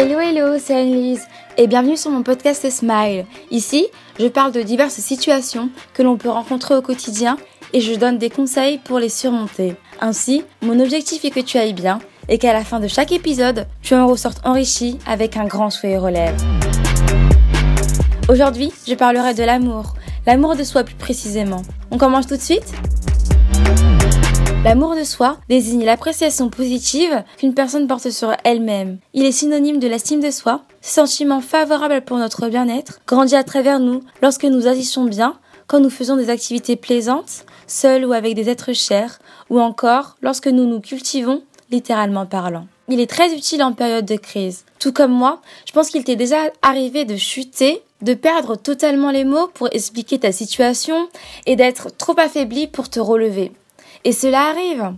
Hello hello, c'est Annelise et bienvenue sur mon podcast Smile. Ici, je parle de diverses situations que l'on peut rencontrer au quotidien et je donne des conseils pour les surmonter. Ainsi, mon objectif est que tu ailles bien et qu'à la fin de chaque épisode, tu en ressortes enrichi avec un grand sourire aux lèvres. Aujourd'hui, je parlerai de l'amour, l'amour de soi plus précisément. On commence tout de suite? L'amour de soi désigne l'appréciation positive qu'une personne porte sur elle-même. Il est synonyme de l'estime de soi, sentiment favorable pour notre bien-être grandit à travers nous lorsque nous agissons bien, quand nous faisons des activités plaisantes, seuls ou avec des êtres chers, ou encore lorsque nous nous cultivons, littéralement parlant. Il est très utile en période de crise. Tout comme moi, je pense qu'il t'est déjà arrivé de chuter, de perdre totalement les mots pour expliquer ta situation et d'être trop affaibli pour te relever. Et cela arrive.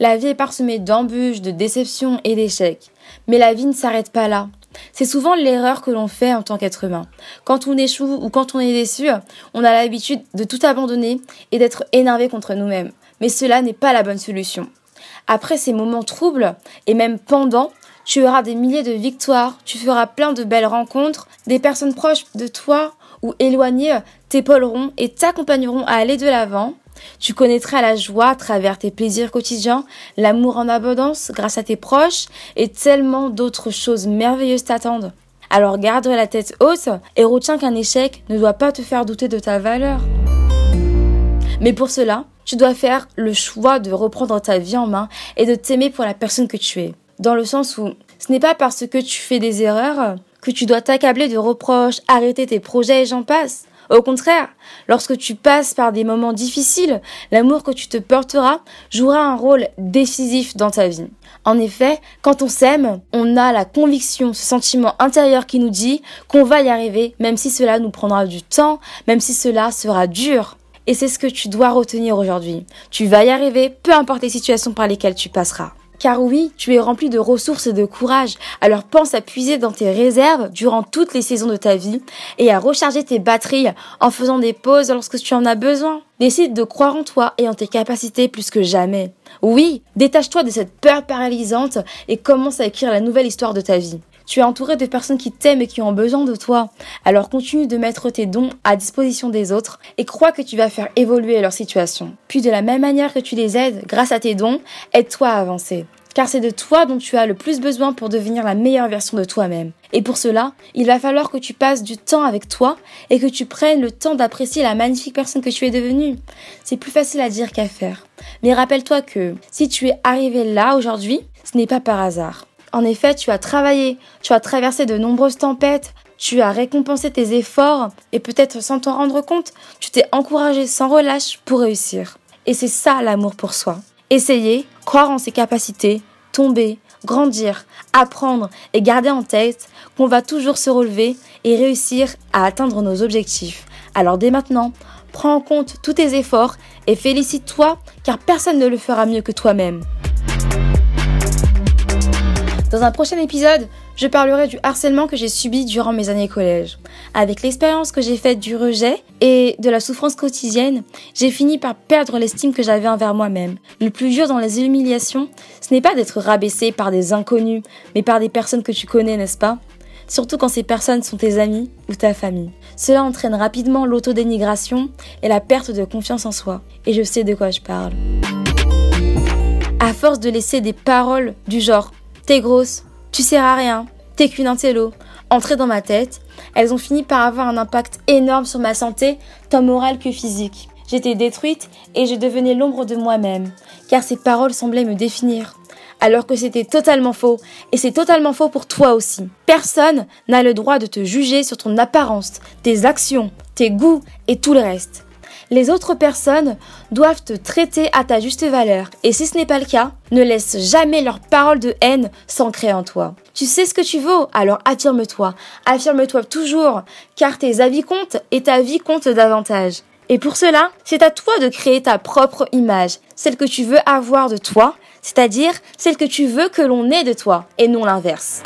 La vie est parsemée d'embûches, de déceptions et d'échecs. Mais la vie ne s'arrête pas là. C'est souvent l'erreur que l'on fait en tant qu'être humain. Quand on échoue ou quand on est déçu, on a l'habitude de tout abandonner et d'être énervé contre nous-mêmes. Mais cela n'est pas la bonne solution. Après ces moments troubles, et même pendant, tu auras des milliers de victoires, tu feras plein de belles rencontres, des personnes proches de toi ou éloignées t'épauleront et t'accompagneront à aller de l'avant. Tu connaîtras la joie à travers tes plaisirs quotidiens, l'amour en abondance grâce à tes proches et tellement d'autres choses merveilleuses t'attendent. Alors garde la tête haute et retiens qu'un échec ne doit pas te faire douter de ta valeur. Mais pour cela, tu dois faire le choix de reprendre ta vie en main et de t'aimer pour la personne que tu es. Dans le sens où ce n'est pas parce que tu fais des erreurs que tu dois t'accabler de reproches, arrêter tes projets et j'en passe. Au contraire, lorsque tu passes par des moments difficiles, l'amour que tu te porteras jouera un rôle décisif dans ta vie. En effet, quand on s'aime, on a la conviction, ce sentiment intérieur qui nous dit qu'on va y arriver, même si cela nous prendra du temps, même si cela sera dur. Et c'est ce que tu dois retenir aujourd'hui. Tu vas y arriver, peu importe les situations par lesquelles tu passeras. Car oui, tu es rempli de ressources et de courage, alors pense à puiser dans tes réserves durant toutes les saisons de ta vie et à recharger tes batteries en faisant des pauses lorsque tu en as besoin. Décide de croire en toi et en tes capacités plus que jamais. Oui, détache-toi de cette peur paralysante et commence à écrire la nouvelle histoire de ta vie. Tu es entouré de personnes qui t'aiment et qui ont besoin de toi. Alors continue de mettre tes dons à disposition des autres et crois que tu vas faire évoluer leur situation. Puis de la même manière que tu les aides, grâce à tes dons, aide-toi à avancer car c'est de toi dont tu as le plus besoin pour devenir la meilleure version de toi-même. Et pour cela, il va falloir que tu passes du temps avec toi et que tu prennes le temps d'apprécier la magnifique personne que tu es devenue. C'est plus facile à dire qu'à faire. Mais rappelle-toi que si tu es arrivé là aujourd'hui, ce n'est pas par hasard. En effet, tu as travaillé, tu as traversé de nombreuses tempêtes, tu as récompensé tes efforts et peut-être sans t'en rendre compte, tu t'es encouragé sans relâche pour réussir. Et c'est ça l'amour pour soi. Essayer, croire en ses capacités, tomber, grandir, apprendre et garder en tête qu'on va toujours se relever et réussir à atteindre nos objectifs. Alors dès maintenant, prends en compte tous tes efforts et félicite-toi car personne ne le fera mieux que toi-même. Dans un prochain épisode, je parlerai du harcèlement que j'ai subi durant mes années collège. Avec l'expérience que j'ai faite du rejet et de la souffrance quotidienne, j'ai fini par perdre l'estime que j'avais envers moi-même. Le plus dur dans les humiliations, ce n'est pas d'être rabaissé par des inconnus, mais par des personnes que tu connais, n'est-ce pas? Surtout quand ces personnes sont tes amis ou ta famille. Cela entraîne rapidement l'autodénigration et la perte de confiance en soi. Et je sais de quoi je parle. À force de laisser des paroles du genre T'es grosse, tu sers à rien, t'es qu'une intello. Entrées dans ma tête, elles ont fini par avoir un impact énorme sur ma santé, tant morale que physique. J'étais détruite et je devenais l'ombre de moi-même, car ces paroles semblaient me définir. Alors que c'était totalement faux, et c'est totalement faux pour toi aussi. Personne n'a le droit de te juger sur ton apparence, tes actions, tes goûts et tout le reste les autres personnes doivent te traiter à ta juste valeur. Et si ce n'est pas le cas, ne laisse jamais leurs paroles de haine s'ancrer en toi. Tu sais ce que tu vaux, alors affirme-toi. Affirme-toi toujours, car tes avis comptent et ta vie compte davantage. Et pour cela, c'est à toi de créer ta propre image, celle que tu veux avoir de toi, c'est-à-dire celle que tu veux que l'on ait de toi, et non l'inverse.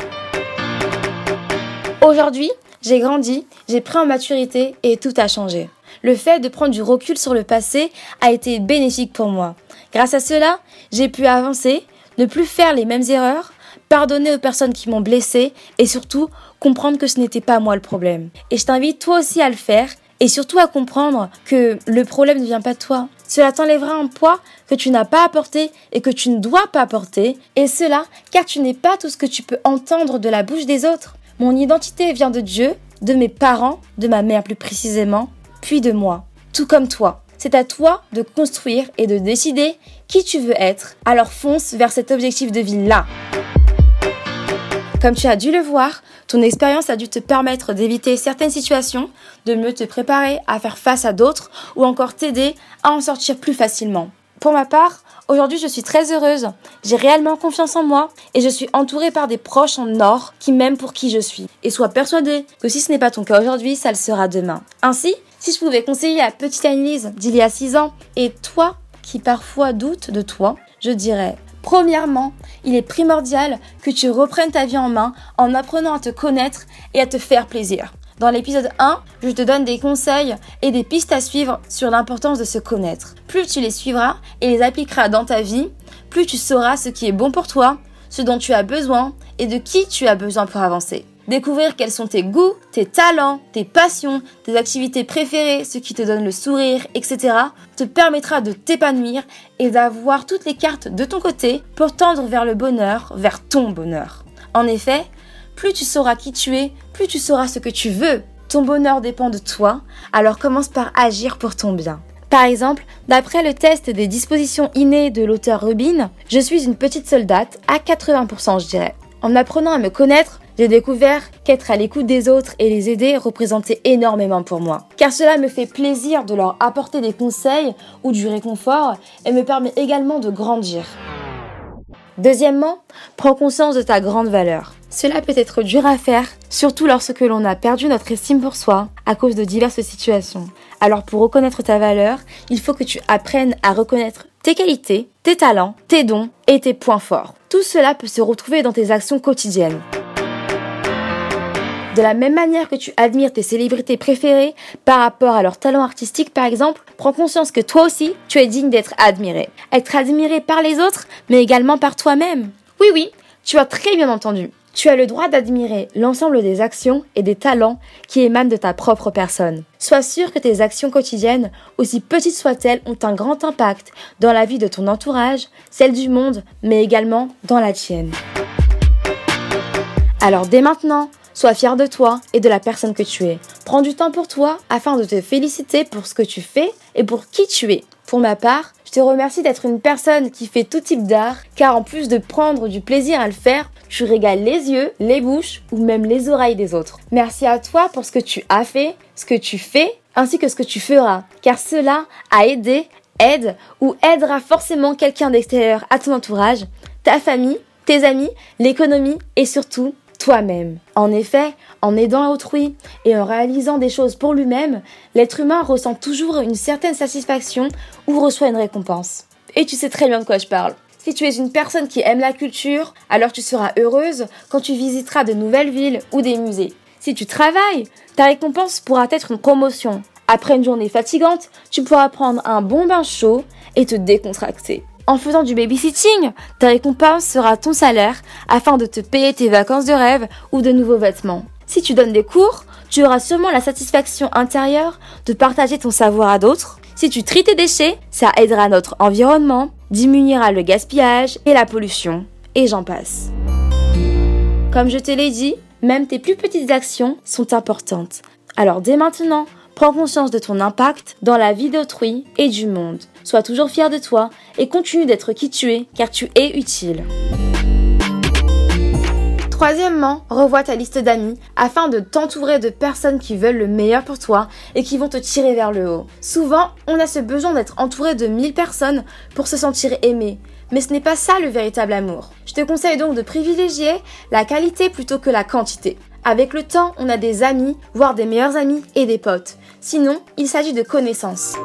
Aujourd'hui, j'ai grandi, j'ai pris en maturité et tout a changé. Le fait de prendre du recul sur le passé a été bénéfique pour moi. Grâce à cela, j'ai pu avancer, ne plus faire les mêmes erreurs, pardonner aux personnes qui m'ont blessé et surtout comprendre que ce n'était pas moi le problème. Et je t'invite toi aussi à le faire et surtout à comprendre que le problème ne vient pas de toi. Cela t'enlèvera un poids que tu n'as pas apporté et que tu ne dois pas apporter, et cela car tu n'es pas tout ce que tu peux entendre de la bouche des autres. Mon identité vient de Dieu, de mes parents, de ma mère plus précisément, puis de moi, tout comme toi. C'est à toi de construire et de décider qui tu veux être. Alors fonce vers cet objectif de vie-là. Comme tu as dû le voir, ton expérience a dû te permettre d'éviter certaines situations, de mieux te préparer à faire face à d'autres ou encore t'aider à en sortir plus facilement. Pour ma part, aujourd'hui je suis très heureuse, j'ai réellement confiance en moi et je suis entourée par des proches en or qui m'aiment pour qui je suis. Et sois persuadée que si ce n'est pas ton cas aujourd'hui, ça le sera demain. Ainsi, si je pouvais conseiller à petite Annelise d'il y a 6 ans et toi qui parfois doutes de toi, je dirais Premièrement, il est primordial que tu reprennes ta vie en main en apprenant à te connaître et à te faire plaisir. Dans l'épisode 1, je te donne des conseils et des pistes à suivre sur l'importance de se connaître. Plus tu les suivras et les appliqueras dans ta vie, plus tu sauras ce qui est bon pour toi, ce dont tu as besoin et de qui tu as besoin pour avancer. Découvrir quels sont tes goûts, tes talents, tes passions, tes activités préférées, ce qui te donne le sourire, etc. te permettra de t'épanouir et d'avoir toutes les cartes de ton côté pour tendre vers le bonheur, vers ton bonheur. En effet, plus tu sauras qui tu es, plus tu sauras ce que tu veux. Ton bonheur dépend de toi, alors commence par agir pour ton bien. Par exemple, d'après le test des dispositions innées de l'auteur Rubin, je suis une petite soldate à 80% je dirais. En apprenant à me connaître, j'ai découvert qu'être à l'écoute des autres et les aider représentait énormément pour moi. Car cela me fait plaisir de leur apporter des conseils ou du réconfort et me permet également de grandir. Deuxièmement, prends conscience de ta grande valeur. Cela peut être dur à faire, surtout lorsque l'on a perdu notre estime pour soi à cause de diverses situations. Alors pour reconnaître ta valeur, il faut que tu apprennes à reconnaître tes qualités, tes talents, tes dons et tes points forts. Tout cela peut se retrouver dans tes actions quotidiennes. De la même manière que tu admires tes célébrités préférées par rapport à leur talent artistique par exemple, prends conscience que toi aussi, tu es digne d'être admiré. Être admiré par les autres, mais également par toi-même. Oui oui, tu as très bien entendu. Tu as le droit d'admirer l'ensemble des actions et des talents qui émanent de ta propre personne. Sois sûr que tes actions quotidiennes, aussi petites soient-elles, ont un grand impact dans la vie de ton entourage, celle du monde, mais également dans la tienne. Alors dès maintenant, Sois fier de toi et de la personne que tu es. Prends du temps pour toi afin de te féliciter pour ce que tu fais et pour qui tu es. Pour ma part, je te remercie d'être une personne qui fait tout type d'art, car en plus de prendre du plaisir à le faire, tu régales les yeux, les bouches ou même les oreilles des autres. Merci à toi pour ce que tu as fait, ce que tu fais, ainsi que ce que tu feras, car cela a aidé, aide ou aidera forcément quelqu'un d'extérieur à ton entourage, ta famille, tes amis, l'économie et surtout toi-même. En effet, en aidant autrui et en réalisant des choses pour lui-même, l'être humain ressent toujours une certaine satisfaction ou reçoit une récompense. Et tu sais très bien de quoi je parle. Si tu es une personne qui aime la culture, alors tu seras heureuse quand tu visiteras de nouvelles villes ou des musées. Si tu travailles, ta récompense pourra être une promotion. Après une journée fatigante, tu pourras prendre un bon bain chaud et te décontracter. En faisant du babysitting, ta récompense sera ton salaire afin de te payer tes vacances de rêve ou de nouveaux vêtements. Si tu donnes des cours, tu auras sûrement la satisfaction intérieure de partager ton savoir à d'autres. Si tu tries tes déchets, ça aidera notre environnement, diminuera le gaspillage et la pollution, et j'en passe. Comme je te l'ai dit, même tes plus petites actions sont importantes. Alors dès maintenant, Prends conscience de ton impact dans la vie d'autrui et du monde. Sois toujours fier de toi et continue d'être qui tu es car tu es utile. Troisièmement, revois ta liste d'amis afin de t'entourer de personnes qui veulent le meilleur pour toi et qui vont te tirer vers le haut. Souvent, on a ce besoin d'être entouré de 1000 personnes pour se sentir aimé. Mais ce n'est pas ça le véritable amour. Je te conseille donc de privilégier la qualité plutôt que la quantité. Avec le temps, on a des amis, voire des meilleurs amis et des potes. Sinon, il s'agit de connaissances.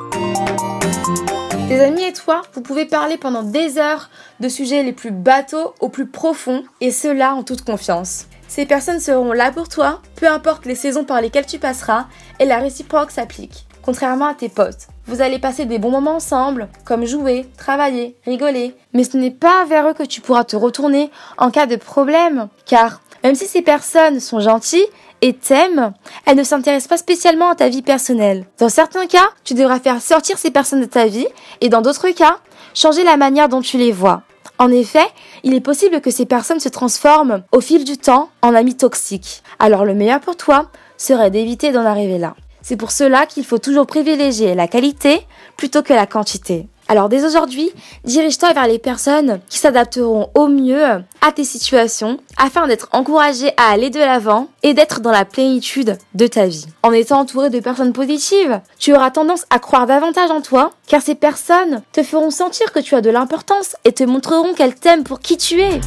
Tes amis et toi, vous pouvez parler pendant des heures de sujets les plus bateaux aux plus profonds, et cela en toute confiance. Ces personnes seront là pour toi, peu importe les saisons par lesquelles tu passeras, et la réciproque s'applique, contrairement à tes potes. Vous allez passer des bons moments ensemble, comme jouer, travailler, rigoler. Mais ce n'est pas vers eux que tu pourras te retourner en cas de problème. Car même si ces personnes sont gentilles et t'aiment, elles ne s'intéressent pas spécialement à ta vie personnelle. Dans certains cas, tu devras faire sortir ces personnes de ta vie et dans d'autres cas, changer la manière dont tu les vois. En effet, il est possible que ces personnes se transforment au fil du temps en amis toxiques. Alors le meilleur pour toi serait d'éviter d'en arriver là. C'est pour cela qu'il faut toujours privilégier la qualité plutôt que la quantité. Alors dès aujourd'hui, dirige-toi vers les personnes qui s'adapteront au mieux à tes situations afin d'être encouragé à aller de l'avant et d'être dans la plénitude de ta vie. En étant entouré de personnes positives, tu auras tendance à croire davantage en toi car ces personnes te feront sentir que tu as de l'importance et te montreront qu'elles t'aiment pour qui tu es.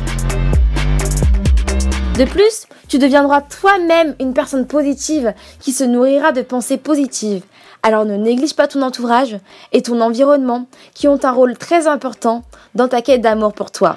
De plus, tu deviendras toi-même une personne positive qui se nourrira de pensées positives alors ne néglige pas ton entourage et ton environnement qui ont un rôle très important dans ta quête d'amour pour toi.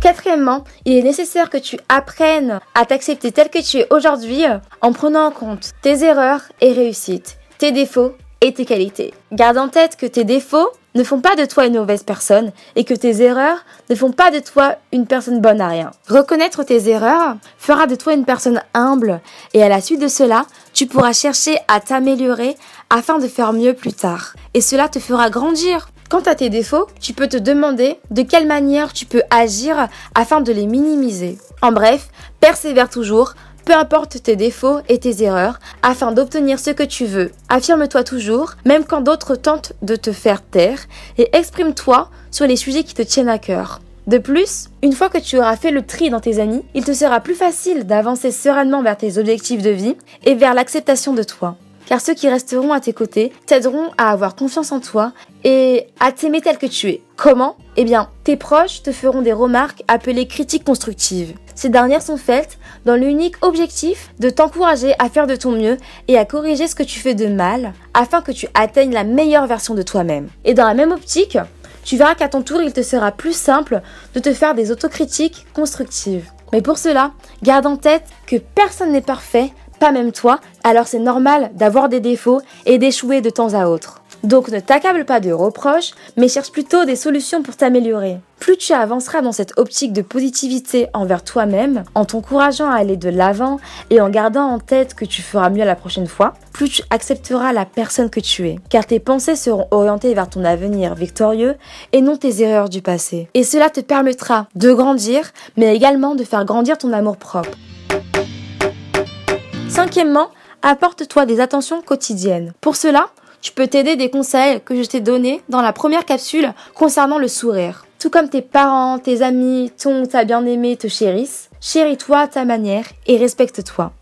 Quatrièmement, il est nécessaire que tu apprennes à t'accepter tel que tu es aujourd'hui en prenant en compte tes erreurs et réussites, tes défauts et tes qualités. Garde en tête que tes défauts ne font pas de toi une mauvaise personne et que tes erreurs ne font pas de toi une personne bonne à rien. Reconnaître tes erreurs fera de toi une personne humble et à la suite de cela, tu pourras chercher à t'améliorer afin de faire mieux plus tard. Et cela te fera grandir. Quant à tes défauts, tu peux te demander de quelle manière tu peux agir afin de les minimiser. En bref, persévère toujours, peu importe tes défauts et tes erreurs, afin d'obtenir ce que tu veux. Affirme-toi toujours, même quand d'autres tentent de te faire taire, et exprime-toi sur les sujets qui te tiennent à cœur. De plus, une fois que tu auras fait le tri dans tes amis, il te sera plus facile d'avancer sereinement vers tes objectifs de vie et vers l'acceptation de toi car ceux qui resteront à tes côtés t'aideront à avoir confiance en toi et à t'aimer tel que tu es. Comment Eh bien, tes proches te feront des remarques appelées critiques constructives. Ces dernières sont faites dans l'unique objectif de t'encourager à faire de ton mieux et à corriger ce que tu fais de mal afin que tu atteignes la meilleure version de toi-même. Et dans la même optique, tu verras qu'à ton tour, il te sera plus simple de te faire des autocritiques constructives. Mais pour cela, garde en tête que personne n'est parfait, pas même toi, alors c'est normal d'avoir des défauts et d'échouer de temps à autre. Donc ne t'accable pas de reproches, mais cherche plutôt des solutions pour t'améliorer. Plus tu avanceras dans cette optique de positivité envers toi-même, en t'encourageant à aller de l'avant et en gardant en tête que tu feras mieux la prochaine fois, plus tu accepteras la personne que tu es. Car tes pensées seront orientées vers ton avenir victorieux et non tes erreurs du passé. Et cela te permettra de grandir, mais également de faire grandir ton amour propre. Cinquièmement, apporte-toi des attentions quotidiennes. Pour cela, tu peux t'aider des conseils que je t'ai donnés dans la première capsule concernant le sourire. Tout comme tes parents, tes amis, ton ta bien-aimé te chérissent, chéris-toi à ta manière et respecte-toi.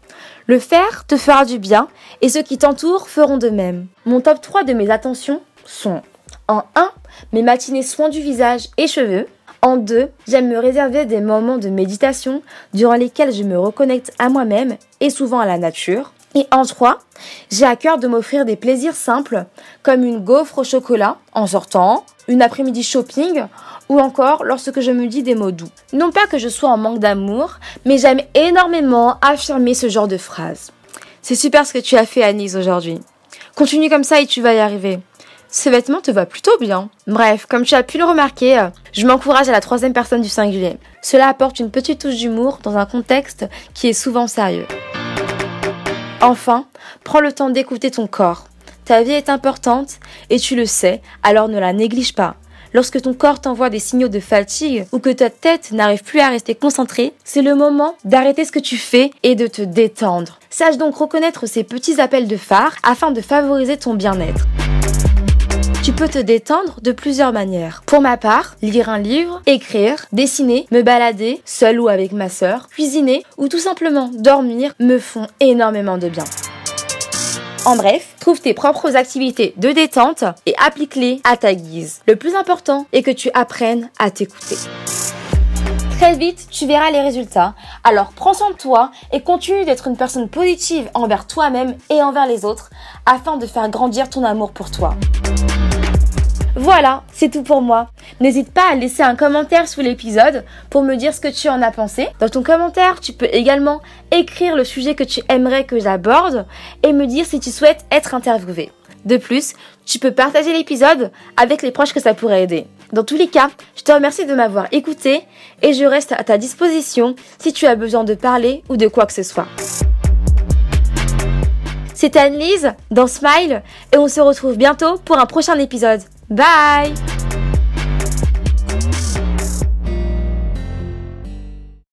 Le faire te fera du bien et ceux qui t'entourent feront de même. Mon top 3 de mes attentions sont en 1, mes matinées soins du visage et cheveux. En deux, j'aime me réserver des moments de méditation durant lesquels je me reconnecte à moi-même et souvent à la nature. Et en trois, j'ai à cœur de m'offrir des plaisirs simples comme une gaufre au chocolat en sortant, une après-midi shopping ou encore lorsque je me dis des mots doux. Non pas que je sois en manque d'amour, mais j'aime énormément affirmer ce genre de phrases. C'est super ce que tu as fait Anise aujourd'hui. Continue comme ça et tu vas y arriver. Ce vêtement te va plutôt bien. Bref, comme tu as pu le remarquer, je m'encourage à la troisième personne du singulier. Cela apporte une petite touche d'humour dans un contexte qui est souvent sérieux. Enfin, prends le temps d'écouter ton corps. Ta vie est importante et tu le sais, alors ne la néglige pas. Lorsque ton corps t'envoie des signaux de fatigue ou que ta tête n'arrive plus à rester concentrée, c'est le moment d'arrêter ce que tu fais et de te détendre. Sache donc reconnaître ces petits appels de phare afin de favoriser ton bien-être. Tu peux te détendre de plusieurs manières. Pour ma part, lire un livre, écrire, dessiner, me balader, seul ou avec ma sœur, cuisiner ou tout simplement dormir me font énormément de bien. En bref, trouve tes propres activités de détente et applique-les à ta guise. Le plus important est que tu apprennes à t'écouter. Très vite, tu verras les résultats. Alors prends soin de toi et continue d'être une personne positive envers toi-même et envers les autres afin de faire grandir ton amour pour toi. Voilà, c'est tout pour moi. N'hésite pas à laisser un commentaire sous l'épisode pour me dire ce que tu en as pensé. Dans ton commentaire, tu peux également écrire le sujet que tu aimerais que j'aborde et me dire si tu souhaites être interviewé. De plus, tu peux partager l'épisode avec les proches que ça pourrait aider. Dans tous les cas, je te remercie de m'avoir écouté et je reste à ta disposition si tu as besoin de parler ou de quoi que ce soit. C'était Anne-Lise dans Smile et on se retrouve bientôt pour un prochain épisode. Bye